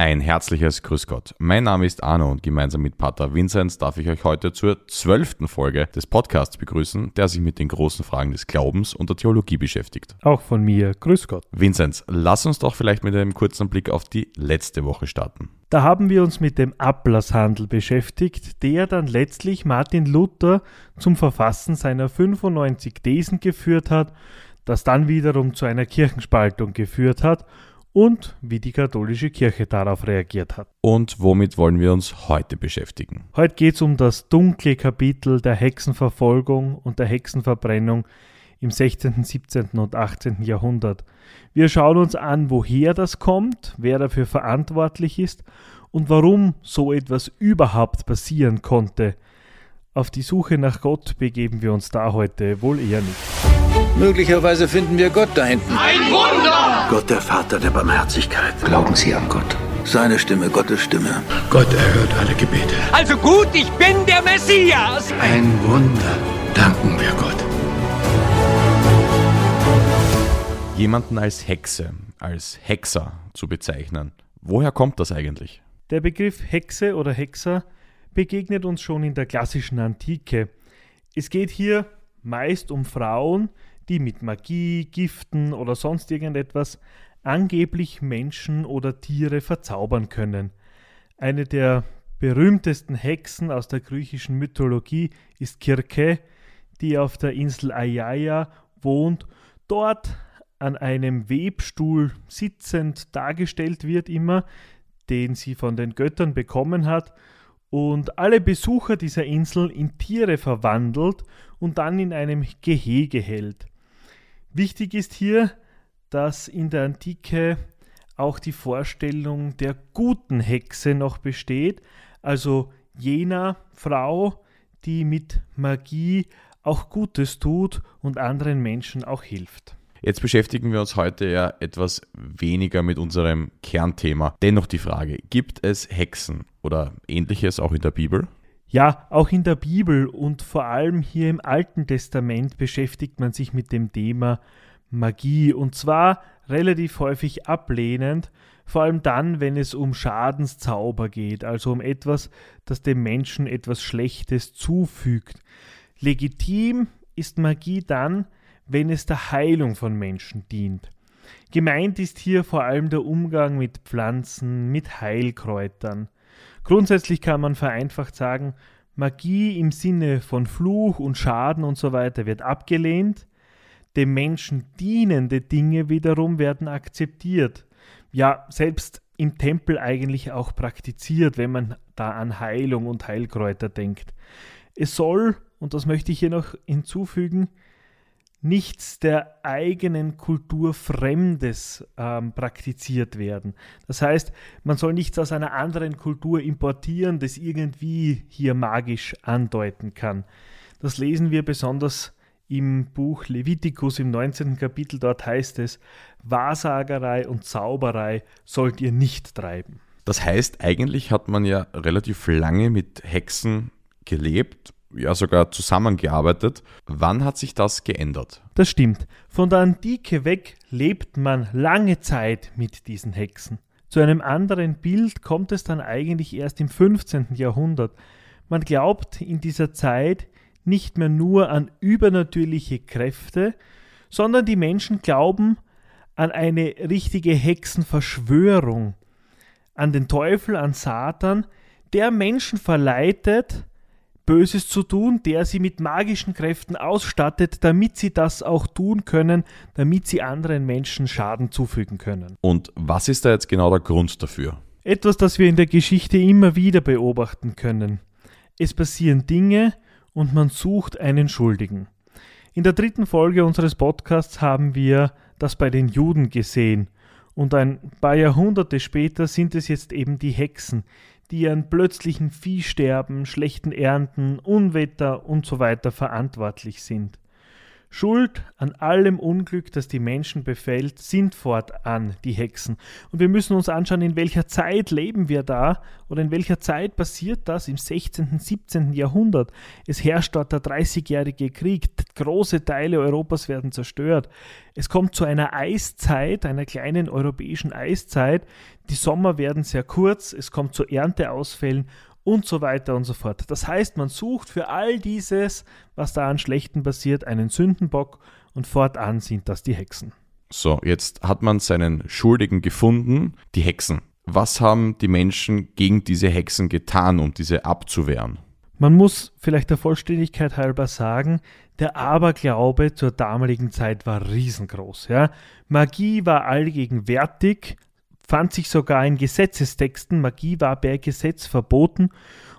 Ein herzliches Grüß Gott. Mein Name ist Arno und gemeinsam mit Pater Vinzenz darf ich euch heute zur zwölften Folge des Podcasts begrüßen, der sich mit den großen Fragen des Glaubens und der Theologie beschäftigt. Auch von mir. Grüß Gott. Vinzenz, lass uns doch vielleicht mit einem kurzen Blick auf die letzte Woche starten. Da haben wir uns mit dem Ablasshandel beschäftigt, der dann letztlich Martin Luther zum Verfassen seiner 95 Thesen geführt hat, das dann wiederum zu einer Kirchenspaltung geführt hat und wie die katholische Kirche darauf reagiert hat. Und womit wollen wir uns heute beschäftigen? Heute geht es um das dunkle Kapitel der Hexenverfolgung und der Hexenverbrennung im 16., 17. und 18. Jahrhundert. Wir schauen uns an, woher das kommt, wer dafür verantwortlich ist und warum so etwas überhaupt passieren konnte. Auf die Suche nach Gott begeben wir uns da heute wohl eher nicht. Möglicherweise finden wir Gott da hinten. Ein Wunder! Gott, der Vater der Barmherzigkeit. Glauben Sie an Gott. Seine Stimme, Gottes Stimme. Gott erhört alle Gebete. Also gut, ich bin der Messias! Ein Wunder. Danken wir Gott. Jemanden als Hexe, als Hexer zu bezeichnen. Woher kommt das eigentlich? Der Begriff Hexe oder Hexer begegnet uns schon in der klassischen Antike. Es geht hier meist um Frauen, die mit Magie, Giften oder sonst irgendetwas angeblich Menschen oder Tiere verzaubern können. Eine der berühmtesten Hexen aus der griechischen Mythologie ist Kirke, die auf der Insel Aiaia wohnt, dort an einem Webstuhl sitzend dargestellt wird immer, den sie von den Göttern bekommen hat und alle Besucher dieser Insel in Tiere verwandelt und dann in einem Gehege hält. Wichtig ist hier, dass in der Antike auch die Vorstellung der guten Hexe noch besteht, also jener Frau, die mit Magie auch Gutes tut und anderen Menschen auch hilft. Jetzt beschäftigen wir uns heute ja etwas weniger mit unserem Kernthema. Dennoch die Frage, gibt es Hexen oder ähnliches auch in der Bibel? Ja, auch in der Bibel und vor allem hier im Alten Testament beschäftigt man sich mit dem Thema Magie und zwar relativ häufig ablehnend, vor allem dann, wenn es um Schadenszauber geht, also um etwas, das dem Menschen etwas Schlechtes zufügt. Legitim ist Magie dann, wenn es der Heilung von Menschen dient. Gemeint ist hier vor allem der Umgang mit Pflanzen, mit Heilkräutern. Grundsätzlich kann man vereinfacht sagen, Magie im Sinne von Fluch und Schaden und so weiter wird abgelehnt, dem Menschen dienende Dinge wiederum werden akzeptiert. Ja, selbst im Tempel eigentlich auch praktiziert, wenn man da an Heilung und Heilkräuter denkt. Es soll, und das möchte ich hier noch hinzufügen, nichts der eigenen Kultur Fremdes ähm, praktiziert werden. Das heißt, man soll nichts aus einer anderen Kultur importieren, das irgendwie hier magisch andeuten kann. Das lesen wir besonders im Buch Levitikus im 19. Kapitel. Dort heißt es, Wahrsagerei und Zauberei sollt ihr nicht treiben. Das heißt, eigentlich hat man ja relativ lange mit Hexen gelebt ja sogar zusammengearbeitet. Wann hat sich das geändert? Das stimmt. Von der Antike weg lebt man lange Zeit mit diesen Hexen. Zu einem anderen Bild kommt es dann eigentlich erst im 15. Jahrhundert. Man glaubt in dieser Zeit nicht mehr nur an übernatürliche Kräfte, sondern die Menschen glauben an eine richtige Hexenverschwörung, an den Teufel, an Satan, der Menschen verleitet, Böses zu tun, der sie mit magischen Kräften ausstattet, damit sie das auch tun können, damit sie anderen Menschen Schaden zufügen können. Und was ist da jetzt genau der Grund dafür? Etwas, das wir in der Geschichte immer wieder beobachten können. Es passieren Dinge und man sucht einen Schuldigen. In der dritten Folge unseres Podcasts haben wir das bei den Juden gesehen. Und ein paar Jahrhunderte später sind es jetzt eben die Hexen, die an plötzlichen Viehsterben, schlechten Ernten, Unwetter und so weiter verantwortlich sind. Schuld an allem Unglück, das die Menschen befällt, sind fortan die Hexen. Und wir müssen uns anschauen, in welcher Zeit leben wir da oder in welcher Zeit passiert das im 16., 17. Jahrhundert. Es herrscht dort der Dreißigjährige Krieg, große Teile Europas werden zerstört. Es kommt zu einer Eiszeit, einer kleinen europäischen Eiszeit. Die Sommer werden sehr kurz, es kommt zu Ernteausfällen und so weiter und so fort. Das heißt, man sucht für all dieses, was da an Schlechten passiert, einen Sündenbock und fortan sind das die Hexen. So, jetzt hat man seinen Schuldigen gefunden, die Hexen. Was haben die Menschen gegen diese Hexen getan, um diese abzuwehren? Man muss vielleicht der Vollständigkeit halber sagen, der Aberglaube zur damaligen Zeit war riesengroß. Ja? Magie war allgegenwärtig, fand sich sogar in Gesetzestexten, Magie war per Gesetz verboten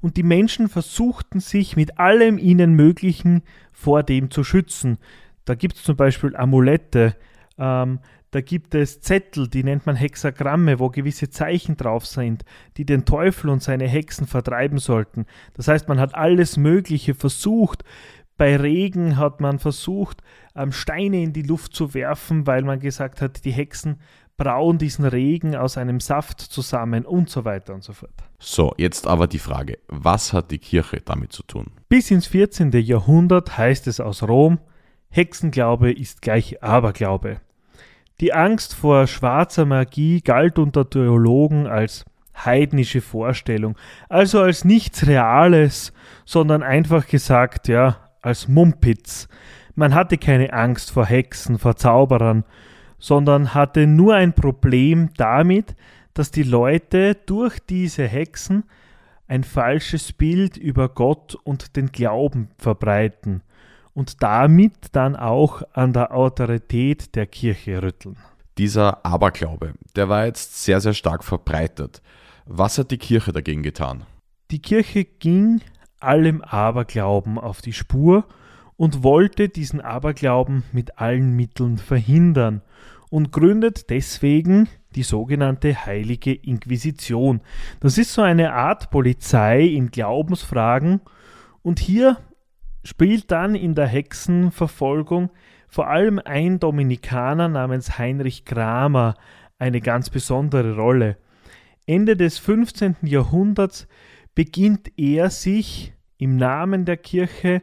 und die Menschen versuchten sich mit allem ihnen Möglichen vor dem zu schützen. Da gibt es zum Beispiel Amulette, ähm, da gibt es Zettel, die nennt man Hexagramme, wo gewisse Zeichen drauf sind, die den Teufel und seine Hexen vertreiben sollten. Das heißt, man hat alles Mögliche versucht. Bei Regen hat man versucht, ähm, Steine in die Luft zu werfen, weil man gesagt hat, die Hexen brauen diesen Regen aus einem Saft zusammen und so weiter und so fort. So, jetzt aber die Frage, was hat die Kirche damit zu tun? Bis ins 14. Jahrhundert heißt es aus Rom, Hexenglaube ist gleich Aberglaube. Die Angst vor schwarzer Magie galt unter Theologen als heidnische Vorstellung, also als nichts Reales, sondern einfach gesagt, ja, als Mumpitz. Man hatte keine Angst vor Hexen, vor Zauberern, sondern hatte nur ein Problem damit, dass die Leute durch diese Hexen ein falsches Bild über Gott und den Glauben verbreiten und damit dann auch an der Autorität der Kirche rütteln. Dieser Aberglaube, der war jetzt sehr, sehr stark verbreitet. Was hat die Kirche dagegen getan? Die Kirche ging allem Aberglauben auf die Spur und wollte diesen Aberglauben mit allen Mitteln verhindern und gründet deswegen die sogenannte Heilige Inquisition. Das ist so eine Art Polizei in Glaubensfragen und hier spielt dann in der Hexenverfolgung vor allem ein Dominikaner namens Heinrich Kramer eine ganz besondere Rolle. Ende des 15. Jahrhunderts beginnt er sich im Namen der Kirche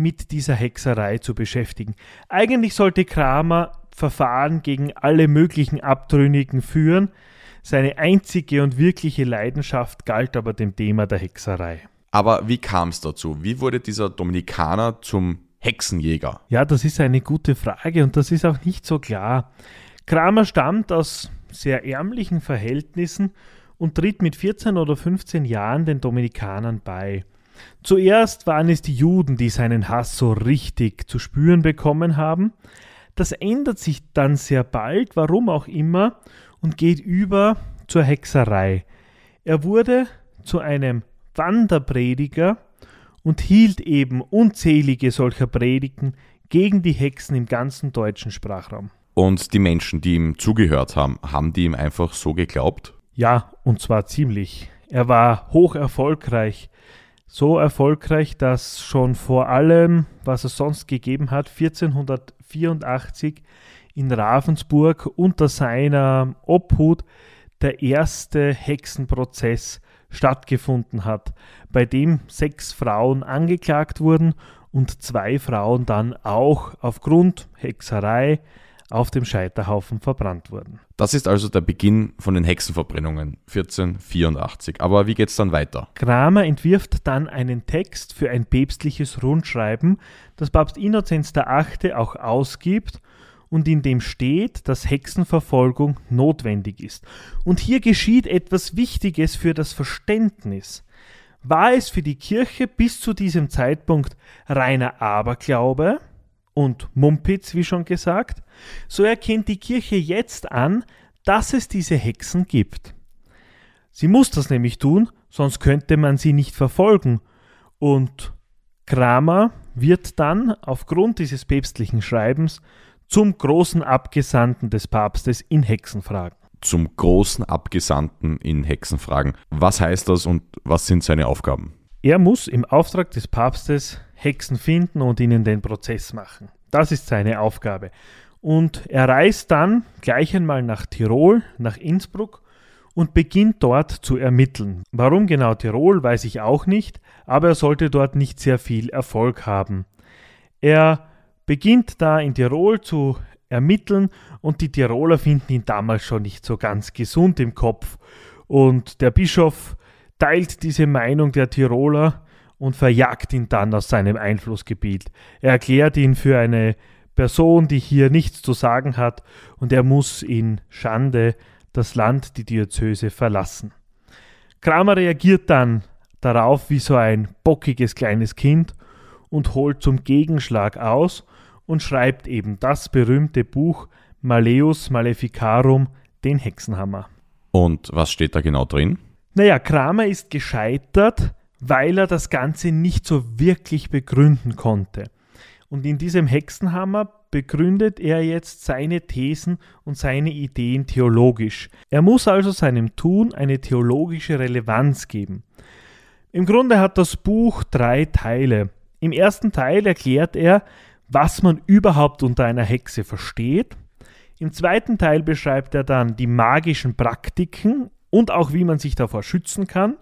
mit dieser Hexerei zu beschäftigen. Eigentlich sollte Kramer Verfahren gegen alle möglichen Abtrünnigen führen. Seine einzige und wirkliche Leidenschaft galt aber dem Thema der Hexerei. Aber wie kam es dazu? Wie wurde dieser Dominikaner zum Hexenjäger? Ja, das ist eine gute Frage und das ist auch nicht so klar. Kramer stammt aus sehr ärmlichen Verhältnissen und tritt mit 14 oder 15 Jahren den Dominikanern bei. Zuerst waren es die Juden, die seinen Hass so richtig zu spüren bekommen haben. Das ändert sich dann sehr bald, warum auch immer, und geht über zur Hexerei. Er wurde zu einem Wanderprediger und hielt eben unzählige solcher Predigten gegen die Hexen im ganzen deutschen Sprachraum. Und die Menschen, die ihm zugehört haben, haben die ihm einfach so geglaubt? Ja, und zwar ziemlich. Er war hoch erfolgreich. So erfolgreich, dass schon vor allem, was es sonst gegeben hat, 1400 1984 in Ravensburg unter seiner Obhut der erste Hexenprozess stattgefunden hat, bei dem sechs Frauen angeklagt wurden und zwei Frauen dann auch aufgrund Hexerei auf dem Scheiterhaufen verbrannt wurden. Das ist also der Beginn von den Hexenverbrennungen 1484. Aber wie geht es dann weiter? Kramer entwirft dann einen Text für ein päpstliches Rundschreiben, das Papst Innozenz VIII. auch ausgibt und in dem steht, dass Hexenverfolgung notwendig ist. Und hier geschieht etwas Wichtiges für das Verständnis. War es für die Kirche bis zu diesem Zeitpunkt reiner Aberglaube, und Mumpitz, wie schon gesagt, so erkennt die Kirche jetzt an, dass es diese Hexen gibt. Sie muss das nämlich tun, sonst könnte man sie nicht verfolgen. Und Kramer wird dann aufgrund dieses päpstlichen Schreibens zum großen Abgesandten des Papstes in Hexenfragen. Zum großen Abgesandten in Hexenfragen. Was heißt das und was sind seine Aufgaben? Er muss im Auftrag des Papstes Hexen finden und ihnen den Prozess machen. Das ist seine Aufgabe. Und er reist dann gleich einmal nach Tirol, nach Innsbruck und beginnt dort zu ermitteln. Warum genau Tirol, weiß ich auch nicht, aber er sollte dort nicht sehr viel Erfolg haben. Er beginnt da in Tirol zu ermitteln und die Tiroler finden ihn damals schon nicht so ganz gesund im Kopf. Und der Bischof teilt diese Meinung der Tiroler und verjagt ihn dann aus seinem Einflussgebiet. Er erklärt ihn für eine Person, die hier nichts zu sagen hat, und er muss in Schande das Land, die Diözese, verlassen. Kramer reagiert dann darauf wie so ein bockiges kleines Kind und holt zum Gegenschlag aus und schreibt eben das berühmte Buch Maleus Maleficarum, den Hexenhammer. Und was steht da genau drin? Naja, Kramer ist gescheitert, weil er das Ganze nicht so wirklich begründen konnte. Und in diesem Hexenhammer begründet er jetzt seine Thesen und seine Ideen theologisch. Er muss also seinem Tun eine theologische Relevanz geben. Im Grunde hat das Buch drei Teile. Im ersten Teil erklärt er, was man überhaupt unter einer Hexe versteht. Im zweiten Teil beschreibt er dann die magischen Praktiken und auch wie man sich davor schützen kann.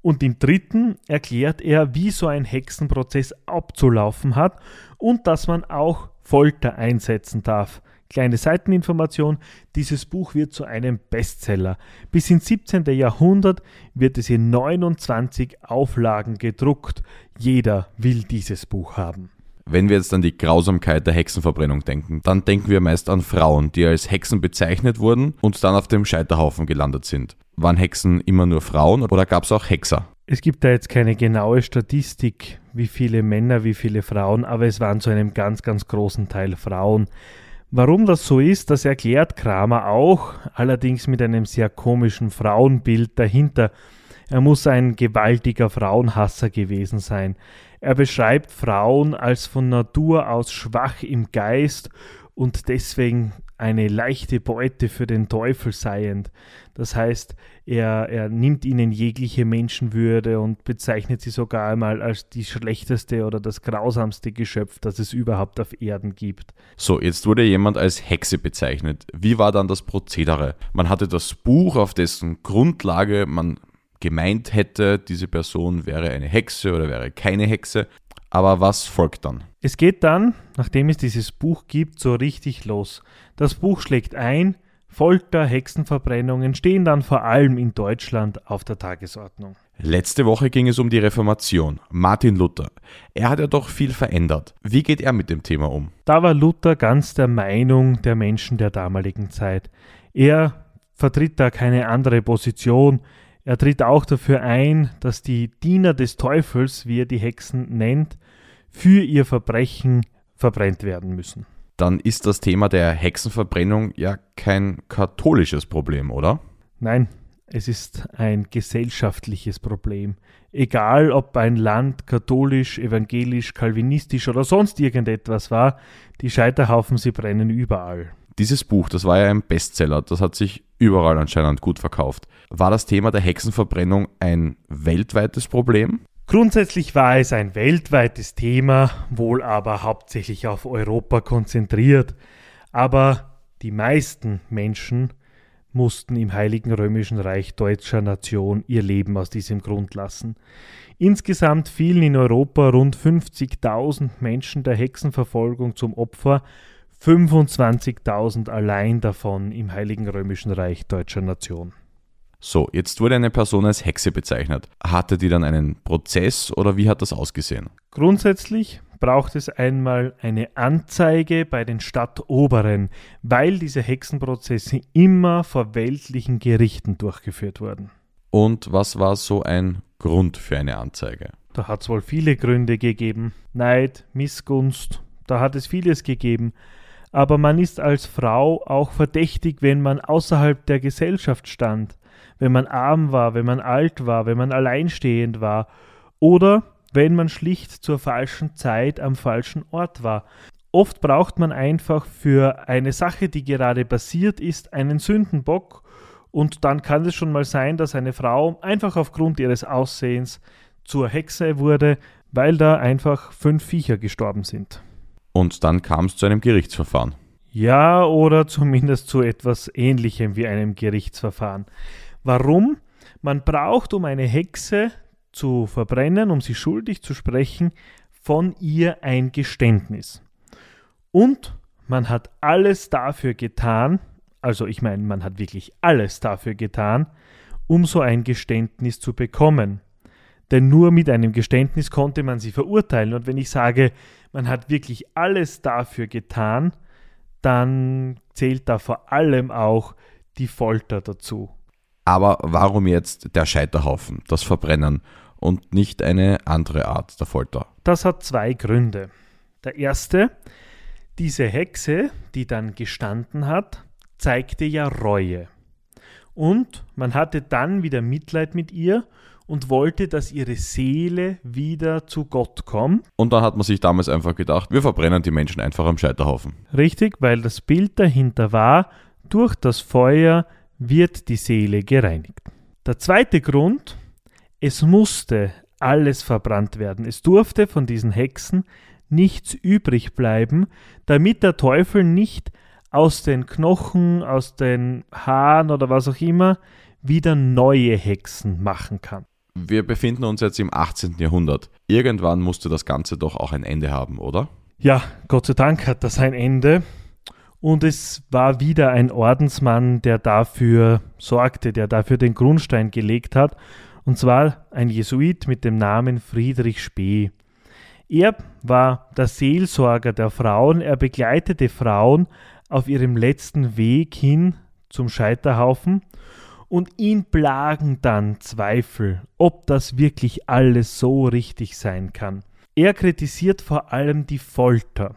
Und im dritten erklärt er, wie so ein Hexenprozess abzulaufen hat und dass man auch Folter einsetzen darf. Kleine Seiteninformation, dieses Buch wird zu einem Bestseller. Bis ins 17. Jahrhundert wird es in 29 Auflagen gedruckt. Jeder will dieses Buch haben. Wenn wir jetzt an die Grausamkeit der Hexenverbrennung denken, dann denken wir meist an Frauen, die als Hexen bezeichnet wurden und dann auf dem Scheiterhaufen gelandet sind. Waren Hexen immer nur Frauen oder gab es auch Hexer? Es gibt da jetzt keine genaue Statistik, wie viele Männer, wie viele Frauen, aber es waren zu einem ganz, ganz großen Teil Frauen. Warum das so ist, das erklärt Kramer auch, allerdings mit einem sehr komischen Frauenbild dahinter. Er muss ein gewaltiger Frauenhasser gewesen sein. Er beschreibt Frauen als von Natur aus schwach im Geist und deswegen eine leichte Beute für den Teufel seiend. Das heißt, er, er nimmt ihnen jegliche Menschenwürde und bezeichnet sie sogar einmal als die schlechteste oder das grausamste Geschöpf, das es überhaupt auf Erden gibt. So, jetzt wurde jemand als Hexe bezeichnet. Wie war dann das Prozedere? Man hatte das Buch, auf dessen Grundlage man gemeint hätte, diese Person wäre eine Hexe oder wäre keine Hexe. Aber was folgt dann? Es geht dann, nachdem es dieses Buch gibt, so richtig los. Das Buch schlägt ein, Folter, Hexenverbrennungen stehen dann vor allem in Deutschland auf der Tagesordnung. Letzte Woche ging es um die Reformation. Martin Luther. Er hat ja doch viel verändert. Wie geht er mit dem Thema um? Da war Luther ganz der Meinung der Menschen der damaligen Zeit. Er vertritt da keine andere Position. Er tritt auch dafür ein, dass die Diener des Teufels, wie er die Hexen nennt, für ihr Verbrechen verbrennt werden müssen. Dann ist das Thema der Hexenverbrennung ja kein katholisches Problem, oder? Nein, es ist ein gesellschaftliches Problem. Egal, ob ein Land katholisch, evangelisch, kalvinistisch oder sonst irgendetwas war, die Scheiterhaufen, sie brennen überall. Dieses Buch, das war ja ein Bestseller, das hat sich überall anscheinend gut verkauft. War das Thema der Hexenverbrennung ein weltweites Problem? Grundsätzlich war es ein weltweites Thema, wohl aber hauptsächlich auf Europa konzentriert. Aber die meisten Menschen mussten im Heiligen Römischen Reich deutscher Nation ihr Leben aus diesem Grund lassen. Insgesamt fielen in Europa rund 50.000 Menschen der Hexenverfolgung zum Opfer, 25.000 allein davon im Heiligen Römischen Reich deutscher Nation. So, jetzt wurde eine Person als Hexe bezeichnet. Hatte die dann einen Prozess oder wie hat das ausgesehen? Grundsätzlich braucht es einmal eine Anzeige bei den Stadtoberen, weil diese Hexenprozesse immer vor weltlichen Gerichten durchgeführt wurden. Und was war so ein Grund für eine Anzeige? Da hat es wohl viele Gründe gegeben. Neid, Missgunst, da hat es vieles gegeben aber man ist als Frau auch verdächtig, wenn man außerhalb der Gesellschaft stand, wenn man arm war, wenn man alt war, wenn man alleinstehend war oder wenn man schlicht zur falschen Zeit am falschen Ort war. Oft braucht man einfach für eine Sache, die gerade passiert ist, einen Sündenbock und dann kann es schon mal sein, dass eine Frau einfach aufgrund ihres Aussehens zur Hexe wurde, weil da einfach fünf Viecher gestorben sind. Und dann kam es zu einem Gerichtsverfahren. Ja, oder zumindest zu etwas Ähnlichem wie einem Gerichtsverfahren. Warum? Man braucht, um eine Hexe zu verbrennen, um sie schuldig zu sprechen, von ihr ein Geständnis. Und man hat alles dafür getan, also ich meine, man hat wirklich alles dafür getan, um so ein Geständnis zu bekommen. Denn nur mit einem Geständnis konnte man sie verurteilen. Und wenn ich sage, man hat wirklich alles dafür getan, dann zählt da vor allem auch die Folter dazu. Aber warum jetzt der Scheiterhaufen, das Verbrennen und nicht eine andere Art der Folter? Das hat zwei Gründe. Der erste, diese Hexe, die dann gestanden hat, zeigte ja Reue. Und man hatte dann wieder Mitleid mit ihr und wollte, dass ihre Seele wieder zu Gott kommt. Und dann hat man sich damals einfach gedacht, wir verbrennen die Menschen einfach am Scheiterhaufen. Richtig, weil das Bild dahinter war, durch das Feuer wird die Seele gereinigt. Der zweite Grund, es musste alles verbrannt werden. Es durfte von diesen Hexen nichts übrig bleiben, damit der Teufel nicht aus den Knochen, aus den Haaren oder was auch immer wieder neue Hexen machen kann. Wir befinden uns jetzt im 18. Jahrhundert. Irgendwann musste das Ganze doch auch ein Ende haben, oder? Ja, Gott sei Dank hat das ein Ende. Und es war wieder ein Ordensmann, der dafür sorgte, der dafür den Grundstein gelegt hat. Und zwar ein Jesuit mit dem Namen Friedrich Spee. Er war der Seelsorger der Frauen. Er begleitete Frauen auf ihrem letzten Weg hin zum Scheiterhaufen und ihn plagen dann Zweifel, ob das wirklich alles so richtig sein kann. Er kritisiert vor allem die Folter.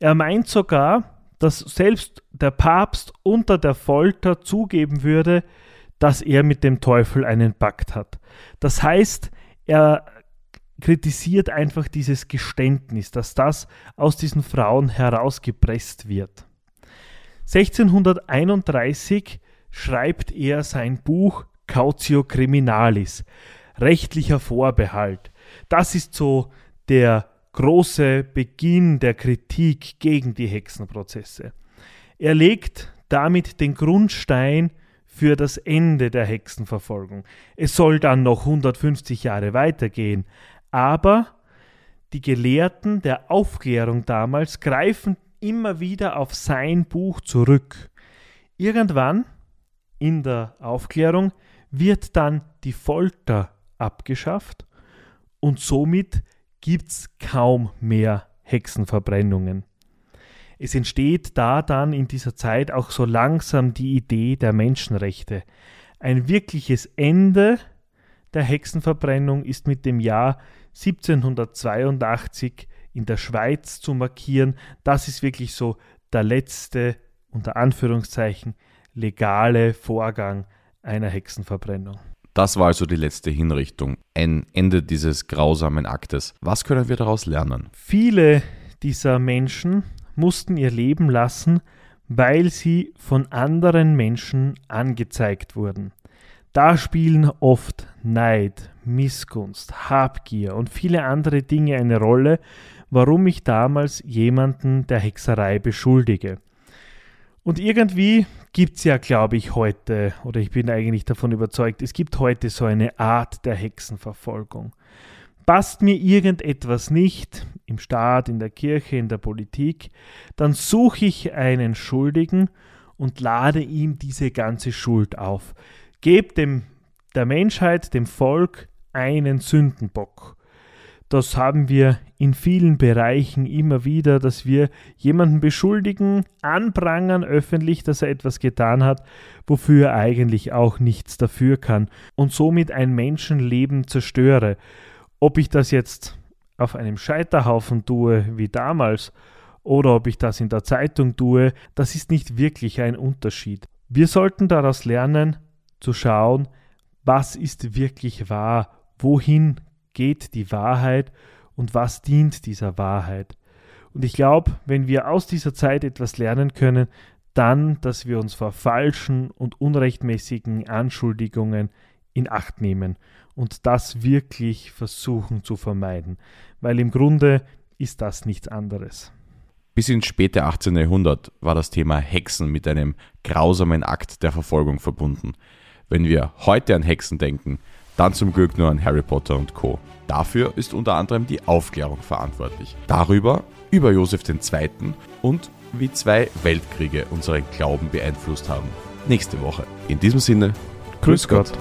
Er meint sogar, dass selbst der Papst unter der Folter zugeben würde, dass er mit dem Teufel einen Pakt hat. Das heißt, er kritisiert einfach dieses Geständnis, dass das aus diesen Frauen herausgepresst wird. 1631 schreibt er sein Buch Cautio Criminalis, rechtlicher Vorbehalt. Das ist so der große Beginn der Kritik gegen die Hexenprozesse. Er legt damit den Grundstein für das Ende der Hexenverfolgung. Es soll dann noch 150 Jahre weitergehen, aber die Gelehrten der Aufklärung damals greifen immer wieder auf sein Buch zurück. Irgendwann in der Aufklärung wird dann die Folter abgeschafft und somit gibt es kaum mehr Hexenverbrennungen. Es entsteht da dann in dieser Zeit auch so langsam die Idee der Menschenrechte. Ein wirkliches Ende der Hexenverbrennung ist mit dem Jahr 1782 in der Schweiz zu markieren. Das ist wirklich so der letzte, unter Anführungszeichen, legale Vorgang einer Hexenverbrennung. Das war also die letzte Hinrichtung, ein Ende dieses grausamen Aktes. Was können wir daraus lernen? Viele dieser Menschen mussten ihr Leben lassen, weil sie von anderen Menschen angezeigt wurden. Da spielen oft Neid, Missgunst, Habgier und viele andere Dinge eine Rolle, warum ich damals jemanden der Hexerei beschuldige. Und irgendwie gibt es ja, glaube ich, heute, oder ich bin eigentlich davon überzeugt, es gibt heute so eine Art der Hexenverfolgung. Passt mir irgendetwas nicht im Staat, in der Kirche, in der Politik, dann suche ich einen Schuldigen und lade ihm diese ganze Schuld auf. Gebt dem der Menschheit, dem Volk, einen Sündenbock. Das haben wir in vielen Bereichen immer wieder, dass wir jemanden beschuldigen, anprangern öffentlich, dass er etwas getan hat, wofür er eigentlich auch nichts dafür kann und somit ein Menschenleben zerstöre. Ob ich das jetzt auf einem Scheiterhaufen tue, wie damals, oder ob ich das in der Zeitung tue, das ist nicht wirklich ein Unterschied. Wir sollten daraus lernen, zu schauen, was ist wirklich wahr, wohin geht die Wahrheit und was dient dieser Wahrheit. Und ich glaube, wenn wir aus dieser Zeit etwas lernen können, dann, dass wir uns vor falschen und unrechtmäßigen Anschuldigungen in Acht nehmen und das wirklich versuchen zu vermeiden, weil im Grunde ist das nichts anderes. Bis ins späte 18. Jahrhundert war das Thema Hexen mit einem grausamen Akt der Verfolgung verbunden. Wenn wir heute an Hexen denken, dann zum Glück nur an Harry Potter und Co. Dafür ist unter anderem die Aufklärung verantwortlich. Darüber, über Josef II. und wie zwei Weltkriege unseren Glauben beeinflusst haben. Nächste Woche. In diesem Sinne, Grüß Gott.